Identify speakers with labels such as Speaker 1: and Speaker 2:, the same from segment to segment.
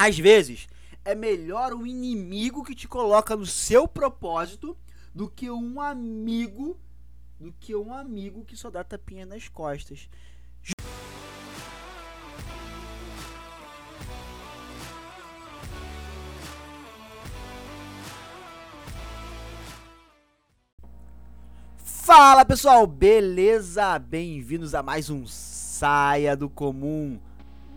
Speaker 1: Às vezes, é melhor um inimigo que te coloca no seu propósito do que um amigo do que um amigo que só dá tapinha nas costas. Fala pessoal, beleza? Bem-vindos a mais um Saia do Comum.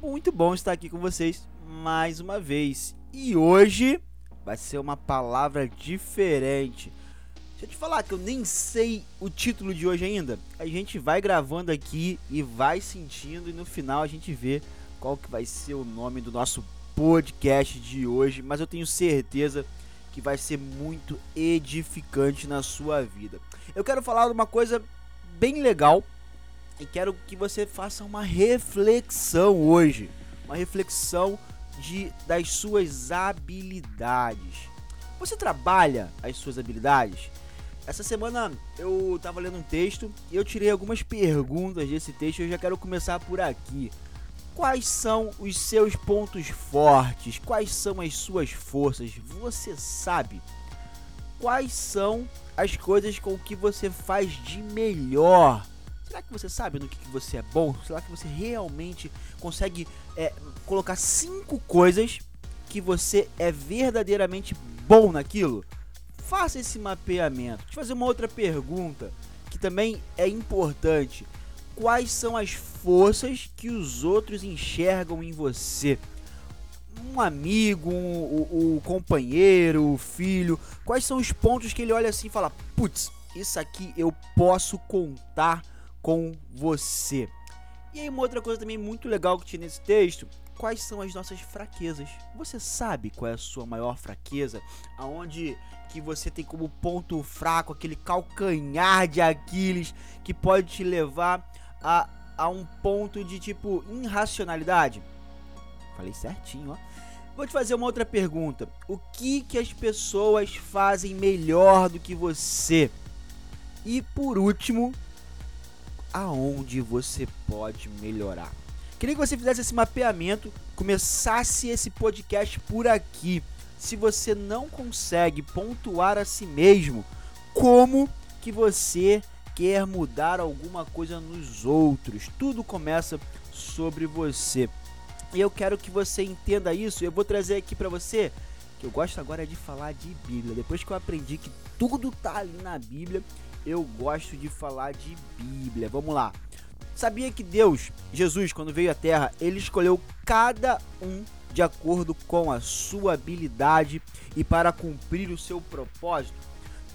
Speaker 1: Muito bom estar aqui com vocês mais uma vez. E hoje vai ser uma palavra diferente. Deixa eu te falar que eu nem sei o título de hoje ainda. A gente vai gravando aqui e vai sentindo e no final a gente vê qual que vai ser o nome do nosso podcast de hoje, mas eu tenho certeza que vai ser muito edificante na sua vida. Eu quero falar de uma coisa bem legal e quero que você faça uma reflexão hoje, uma reflexão de das suas habilidades. Você trabalha as suas habilidades? Essa semana eu tava lendo um texto e eu tirei algumas perguntas desse texto eu já quero começar por aqui. Quais são os seus pontos fortes? Quais são as suas forças? Você sabe? Quais são as coisas com que você faz de melhor? Será que você sabe no que, que você é bom? Será que você realmente consegue é, colocar cinco coisas que você é verdadeiramente bom naquilo? Faça esse mapeamento. Deixa eu fazer uma outra pergunta que também é importante. Quais são as forças que os outros enxergam em você? Um amigo, um, o, o companheiro, o filho. Quais são os pontos que ele olha assim e fala: Putz, isso aqui eu posso contar com você. E aí, uma outra coisa também muito legal que tinha nesse texto: quais são as nossas fraquezas? Você sabe qual é a sua maior fraqueza? Aonde que você tem como ponto fraco aquele calcanhar de Aquiles que pode te levar a, a um ponto de tipo irracionalidade? Falei certinho, ó. Vou te fazer uma outra pergunta. O que que as pessoas fazem melhor do que você? E por último, aonde você pode melhorar? Queria que você fizesse esse mapeamento, começasse esse podcast por aqui. Se você não consegue pontuar a si mesmo, como que você quer mudar alguma coisa nos outros? Tudo começa sobre você. E eu quero que você entenda isso. Eu vou trazer aqui para você que eu gosto agora de falar de Bíblia. Depois que eu aprendi que tudo tá ali na Bíblia, eu gosto de falar de Bíblia. Vamos lá. Sabia que Deus, Jesus, quando veio à Terra, ele escolheu cada um de acordo com a sua habilidade e para cumprir o seu propósito?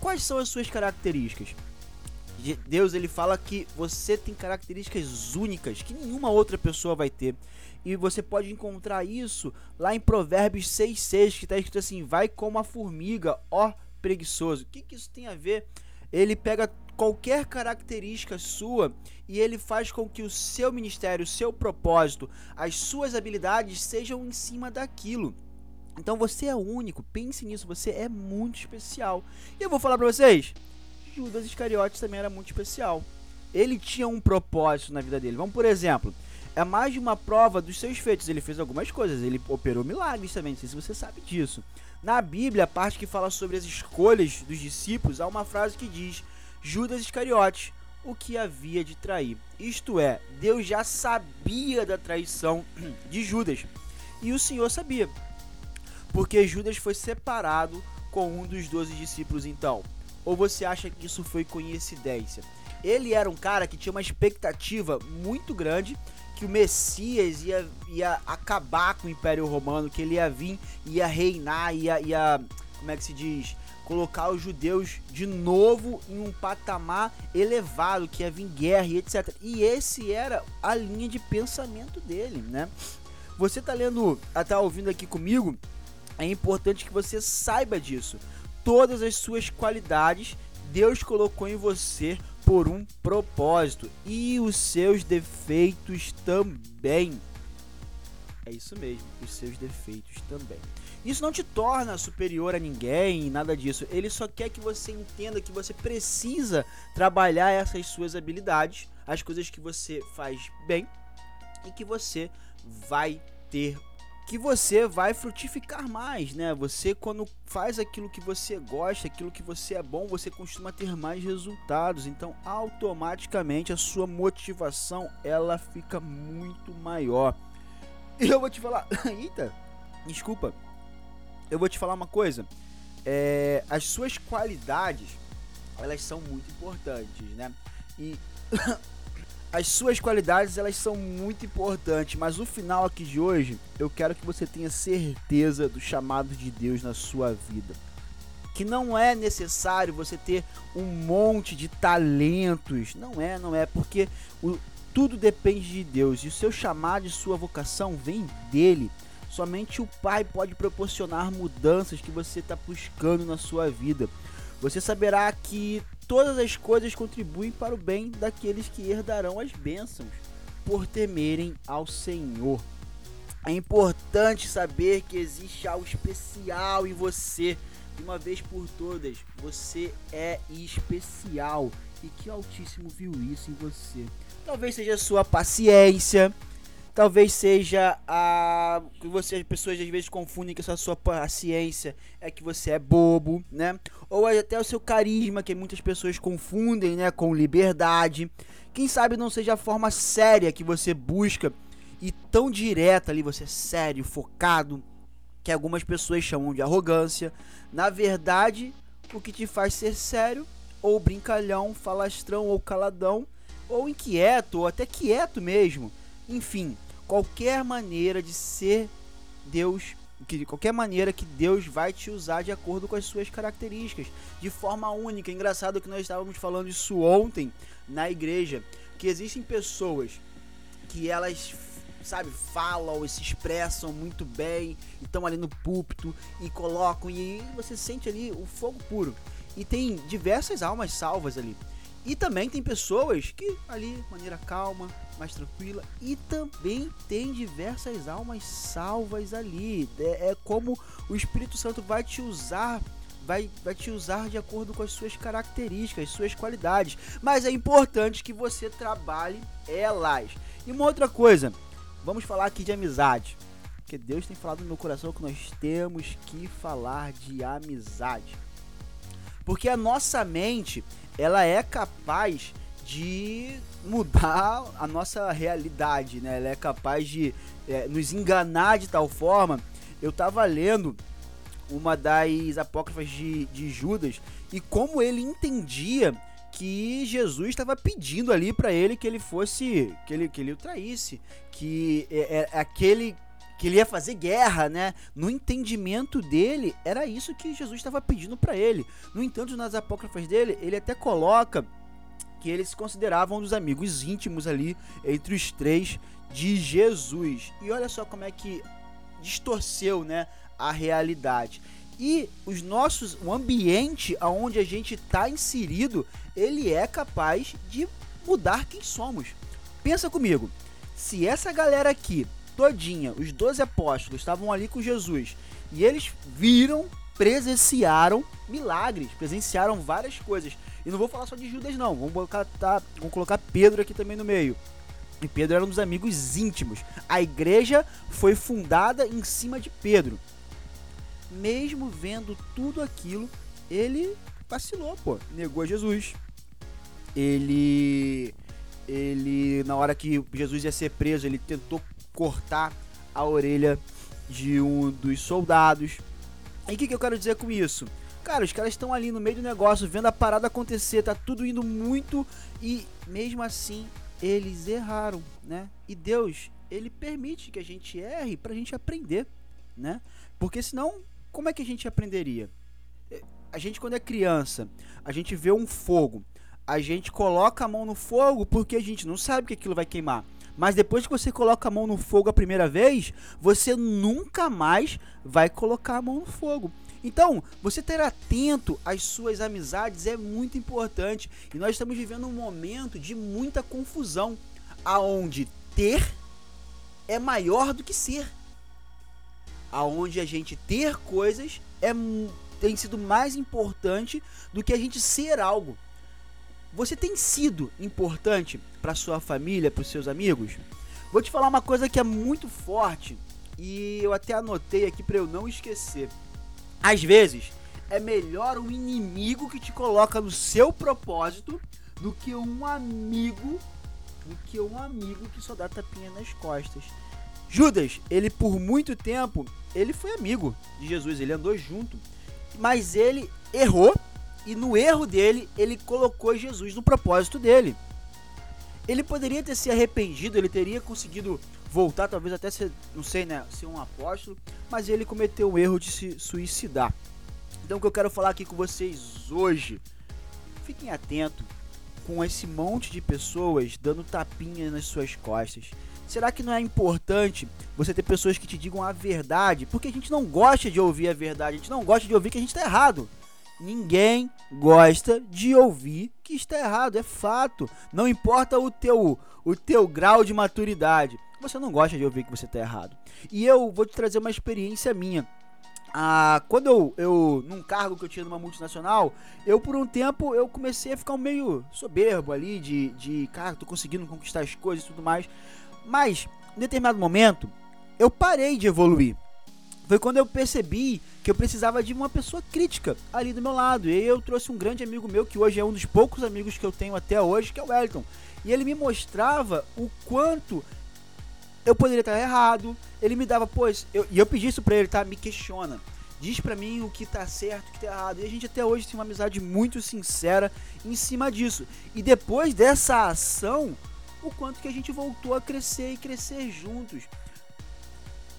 Speaker 1: Quais são as suas características? Deus ele fala que você tem características únicas que nenhuma outra pessoa vai ter. E você pode encontrar isso lá em Provérbios 6,6, que está escrito assim: Vai como a formiga, ó preguiçoso. O que, que isso tem a ver? Ele pega qualquer característica sua e ele faz com que o seu ministério, o seu propósito, as suas habilidades sejam em cima daquilo. Então você é único, pense nisso, você é muito especial. E eu vou falar para vocês, Judas Iscariotes também era muito especial. Ele tinha um propósito na vida dele. Vamos por exemplo, é mais de uma prova dos seus feitos. Ele fez algumas coisas, ele operou milagres também, não sei se você sabe disso. Na Bíblia, a parte que fala sobre as escolhas dos discípulos, há uma frase que diz: Judas Iscariote, o que havia de trair. Isto é, Deus já sabia da traição de Judas. E o Senhor sabia. Porque Judas foi separado com um dos doze discípulos então. Ou você acha que isso foi coincidência? Ele era um cara que tinha uma expectativa muito grande que o Messias ia, ia acabar com o Império Romano, que ele ia vir, ia reinar, ia, ia como é que se diz? colocar os judeus de novo em um patamar elevado, que ia vir guerra e etc. E esse era a linha de pensamento dele, né? Você tá lendo, tá ouvindo aqui comigo, é importante que você saiba disso. Todas as suas qualidades Deus colocou em você por um propósito e os seus defeitos também. É isso mesmo, os seus defeitos também. Isso não te torna superior a ninguém, nada disso. Ele só quer que você entenda que você precisa trabalhar essas suas habilidades, as coisas que você faz bem e que você vai ter que você vai frutificar mais, né? Você quando faz aquilo que você gosta, aquilo que você é bom, você costuma ter mais resultados. Então, automaticamente a sua motivação ela fica muito maior. E eu vou te falar, eita, desculpa. Eu vou te falar uma coisa. É, as suas qualidades, elas são muito importantes, né? E as suas qualidades elas são muito importantes, mas o final aqui de hoje eu quero que você tenha certeza do chamado de Deus na sua vida. Que não é necessário você ter um monte de talentos, não é, não é, porque o, tudo depende de Deus e o seu chamado e sua vocação vem dele. Somente o Pai pode proporcionar mudanças que você está buscando na sua vida. Você saberá que todas as coisas contribuem para o bem daqueles que herdarão as bênçãos por temerem ao Senhor. É importante saber que existe algo especial em você. De uma vez por todas, você é especial e que Altíssimo viu isso em você. Talvez seja sua paciência, Talvez seja a que você as pessoas às vezes confundem que essa sua paciência é que você é bobo, né? Ou até o seu carisma que muitas pessoas confundem, né, com liberdade. Quem sabe não seja a forma séria que você busca e tão direta ali, você é sério, focado, que algumas pessoas chamam de arrogância. Na verdade, o que te faz ser sério ou brincalhão, falastrão ou caladão, ou inquieto, ou até quieto mesmo. Enfim, qualquer maneira de ser Deus, que de qualquer maneira que Deus vai te usar de acordo com as suas características, de forma única. Engraçado que nós estávamos falando isso ontem na igreja, que existem pessoas que elas sabe, falam e se expressam muito bem, estão ali no púlpito e colocam e você sente ali o fogo puro. E tem diversas almas salvas ali. E também tem pessoas que ali, maneira calma, mais tranquila. E também tem diversas almas salvas ali. É, é como o Espírito Santo vai te usar vai, vai te usar de acordo com as suas características, suas qualidades. Mas é importante que você trabalhe elas. E uma outra coisa, vamos falar aqui de amizade. Porque Deus tem falado no meu coração que nós temos que falar de amizade. Porque a nossa mente, ela é capaz de mudar a nossa realidade, né? Ela é capaz de é, nos enganar de tal forma. Eu tava lendo uma das apócrifas de, de Judas e como ele entendia que Jesus estava pedindo ali para ele que ele fosse, que ele, que ele o traísse, que é, é, aquele que ele ia fazer guerra, né? No entendimento dele, era isso que Jesus estava pedindo para ele. No entanto, nas apócrifas dele, ele até coloca que eles se consideravam um dos amigos íntimos ali entre os três de Jesus. E olha só como é que distorceu, né, a realidade. E os nossos, o ambiente aonde a gente está inserido, ele é capaz de mudar quem somos. Pensa comigo, se essa galera aqui todinha, os 12 apóstolos, estavam ali com Jesus e eles viram, presenciaram milagres, presenciaram várias coisas. E não vou falar só de Judas, não. Vamos colocar, tá, vamos colocar Pedro aqui também no meio. E Pedro era um dos amigos íntimos. A igreja foi fundada em cima de Pedro. Mesmo vendo tudo aquilo, ele vacilou, pô. Negou Jesus. Ele. Ele, na hora que Jesus ia ser preso, ele tentou cortar a orelha de um dos soldados. E o que, que eu quero dizer com isso? Cara, os caras estão ali no meio do negócio, vendo a parada acontecer, tá tudo indo muito e mesmo assim eles erraram, né? E Deus, ele permite que a gente erre pra gente aprender, né? Porque senão, como é que a gente aprenderia? É, a gente quando é criança, a gente vê um fogo, a gente coloca a mão no fogo porque a gente não sabe que aquilo vai queimar. Mas depois que você coloca a mão no fogo a primeira vez, você nunca mais vai colocar a mão no fogo. Então, você ter atento às suas amizades é muito importante. E nós estamos vivendo um momento de muita confusão, aonde ter é maior do que ser. Aonde a gente ter coisas é tem sido mais importante do que a gente ser algo. Você tem sido importante para sua família, para os seus amigos? Vou te falar uma coisa que é muito forte e eu até anotei aqui para eu não esquecer. Às vezes, é melhor um inimigo que te coloca no seu propósito do que um amigo, do que um amigo que só dá tapinha nas costas. Judas, ele por muito tempo, ele foi amigo de Jesus, ele andou junto, mas ele errou e no erro dele, ele colocou Jesus no propósito dele. Ele poderia ter se arrependido, ele teria conseguido voltar, talvez até ser, não sei, né, ser um apóstolo, mas ele cometeu o erro de se suicidar. Então o que eu quero falar aqui com vocês hoje, fiquem atentos com esse monte de pessoas dando tapinha nas suas costas. Será que não é importante você ter pessoas que te digam a verdade? Porque a gente não gosta de ouvir a verdade, a gente não gosta de ouvir que a gente está errado. Ninguém gosta de ouvir que está errado, é fato. Não importa o teu, o teu grau de maturidade, você não gosta de ouvir que você está errado. E eu vou te trazer uma experiência minha. Ah, quando eu, eu, num cargo que eu tinha numa multinacional, eu por um tempo eu comecei a ficar meio soberbo ali de, de cara, tô conseguindo conquistar as coisas e tudo mais. Mas, em determinado momento, eu parei de evoluir. Foi quando eu percebi que eu precisava de uma pessoa crítica ali do meu lado. E eu trouxe um grande amigo meu, que hoje é um dos poucos amigos que eu tenho até hoje, que é o Wellington. E ele me mostrava o quanto eu poderia estar errado. Ele me dava, pois, eu, e eu pedi isso pra ele, tá? Me questiona. Diz pra mim o que tá certo, o que tá errado. E a gente até hoje tem uma amizade muito sincera em cima disso. E depois dessa ação, o quanto que a gente voltou a crescer e crescer juntos.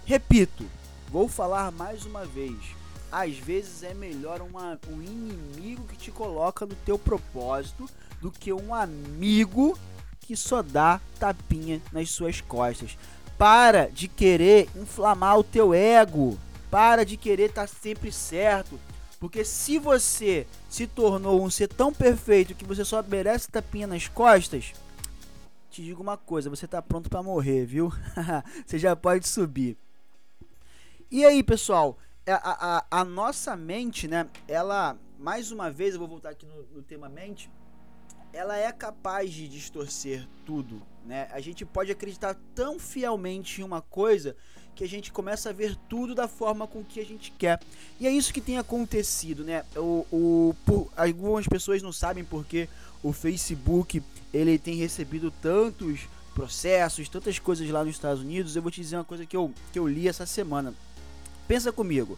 Speaker 1: Repito, vou falar mais uma vez. Às vezes é melhor uma, um inimigo que te coloca no teu propósito do que um amigo que só dá tapinha nas suas costas. Para de querer inflamar o teu ego. Para de querer estar tá sempre certo. Porque se você se tornou um ser tão perfeito que você só merece tapinha nas costas, te digo uma coisa, você tá pronto para morrer, viu? você já pode subir. E aí, pessoal, é, a, a, a, nossa mente, né? Ela, mais uma vez, eu vou voltar aqui no, no tema mente, ela é capaz de distorcer tudo, né? A gente pode acreditar tão fielmente em uma coisa que a gente começa a ver tudo da forma com que a gente quer. E é isso que tem acontecido, né? O, o, por, algumas pessoas não sabem porque o Facebook ele tem recebido tantos processos, tantas coisas lá nos Estados Unidos. Eu vou te dizer uma coisa que eu, que eu li essa semana. Pensa comigo.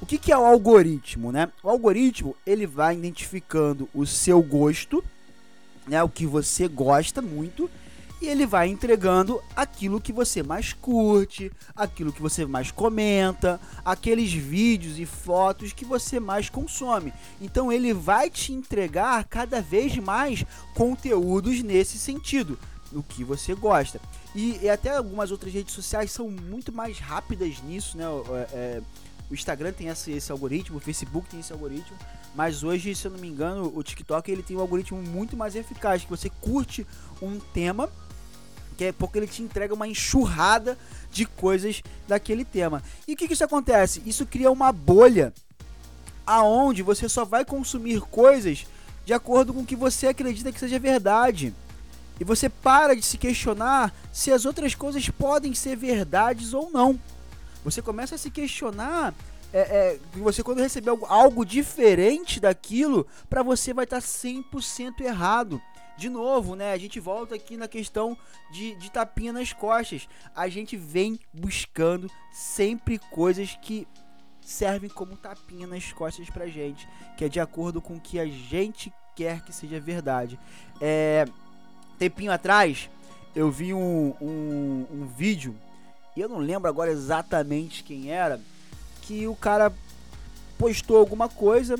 Speaker 1: O que, que é o algoritmo, né? O algoritmo ele vai identificando o seu gosto, né? O que você gosta muito e ele vai entregando aquilo que você mais curte, aquilo que você mais comenta, aqueles vídeos e fotos que você mais consome. Então ele vai te entregar cada vez mais conteúdos nesse sentido, no que você gosta. E, e até algumas outras redes sociais são muito mais rápidas nisso, né? É, é, o Instagram tem esse, esse algoritmo, o Facebook tem esse algoritmo, mas hoje, se eu não me engano, o TikTok ele tem um algoritmo muito mais eficaz, que você curte um tema que é porque ele te entrega uma enxurrada de coisas daquele tema. E o que, que isso acontece? Isso cria uma bolha aonde você só vai consumir coisas de acordo com o que você acredita que seja verdade. E você para de se questionar se as outras coisas podem ser verdades ou não. Você começa a se questionar é, é, você quando receber algo, algo diferente daquilo, para você vai estar tá 100% errado de novo, né? A gente volta aqui na questão de, de tapinha nas costas. A gente vem buscando sempre coisas que servem como tapinha nas costas pra gente, que é de acordo com o que a gente quer que seja verdade. É, tempinho atrás, eu vi um, um, um vídeo, e eu não lembro agora exatamente quem era, que o cara postou alguma coisa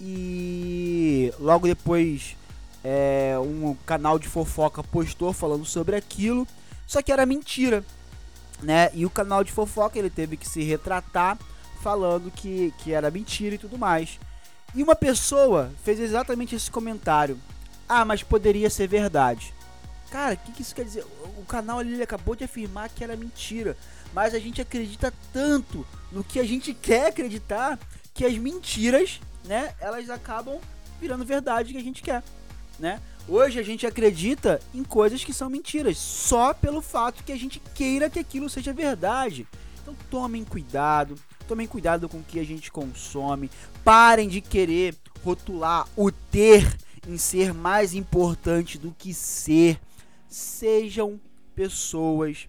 Speaker 1: e logo depois é, um canal de fofoca postou falando sobre aquilo, só que era mentira, né? E o canal de fofoca ele teve que se retratar falando que, que era mentira e tudo mais. E uma pessoa fez exatamente esse comentário: Ah, mas poderia ser verdade. Cara, o que, que, isso quer dizer? O canal ali acabou de afirmar que era mentira, mas a gente acredita tanto no que a gente quer acreditar que as mentiras, né, elas acabam virando verdade que a gente quer né? Hoje a gente acredita em coisas que são mentiras, só pelo fato que a gente queira que aquilo seja verdade. Então tomem cuidado, tomem cuidado com o que a gente consome. Parem de querer rotular o ter em ser mais importante do que ser. Sejam pessoas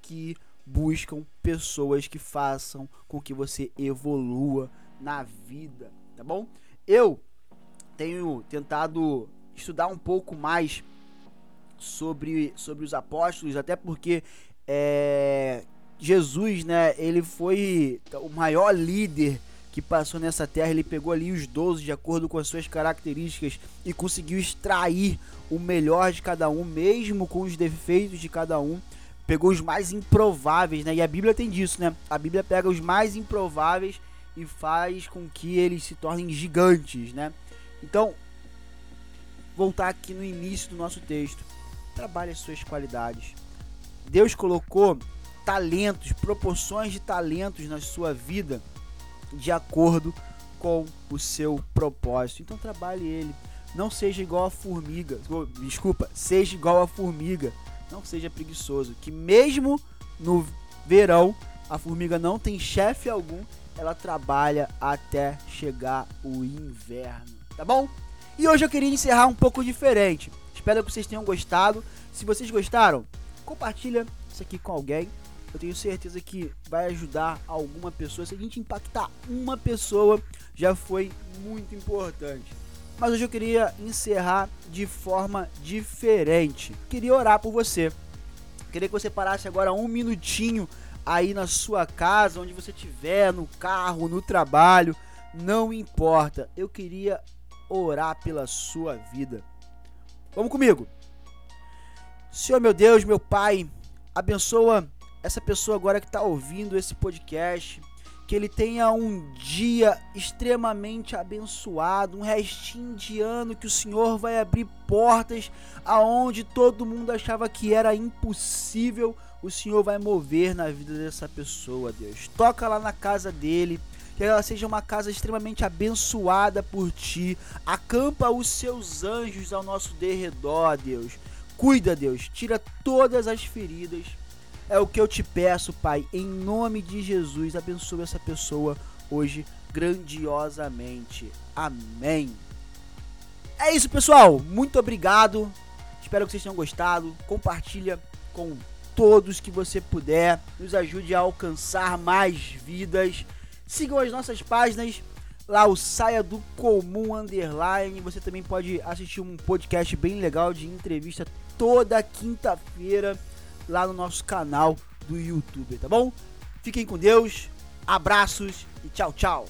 Speaker 1: que buscam pessoas que façam com que você evolua na vida, tá bom? Eu tenho tentado estudar um pouco mais sobre, sobre os apóstolos, até porque é, Jesus, né, ele foi o maior líder que passou nessa terra, ele pegou ali os 12 de acordo com as suas características e conseguiu extrair o melhor de cada um, mesmo com os defeitos de cada um. Pegou os mais improváveis, né? E a Bíblia tem disso, né? A Bíblia pega os mais improváveis e faz com que eles se tornem gigantes, né? Então, voltar aqui no início do nosso texto. Trabalhe as suas qualidades. Deus colocou talentos, proporções de talentos na sua vida de acordo com o seu propósito. Então trabalhe ele. Não seja igual a formiga. Desculpa, seja igual a formiga. Não seja preguiçoso. Que mesmo no verão a formiga não tem chefe algum, ela trabalha até chegar o inverno. Tá bom? E hoje eu queria encerrar um pouco diferente. Espero que vocês tenham gostado. Se vocês gostaram, compartilha isso aqui com alguém eu tenho certeza que vai ajudar alguma pessoa. Se a gente impactar uma pessoa, já foi muito importante. Mas hoje eu queria encerrar de forma diferente. Queria orar por você. Queria que você parasse agora um minutinho aí na sua casa, onde você estiver, no carro, no trabalho, não importa. Eu queria orar pela sua vida. Vamos comigo. Senhor meu Deus, meu Pai, abençoa essa pessoa agora que está ouvindo esse podcast, que ele tenha um dia extremamente abençoado, um restinho de ano que o Senhor vai abrir portas aonde todo mundo achava que era impossível, o Senhor vai mover na vida dessa pessoa, Deus. Toca lá na casa dele, que ela seja uma casa extremamente abençoada por ti. Acampa os seus anjos ao nosso derredor, Deus. Cuida, Deus. Tira todas as feridas é o que eu te peço, Pai, em nome de Jesus. Abençoe essa pessoa hoje grandiosamente. Amém. É isso, pessoal. Muito obrigado. Espero que vocês tenham gostado. Compartilha com todos que você puder. Nos ajude a alcançar mais vidas. Sigam as nossas páginas. Lá o Saia do Comum Underline. Você também pode assistir um podcast bem legal de entrevista toda quinta-feira lá no nosso canal do YouTube, tá bom? Fiquem com Deus, abraços e tchau, tchau.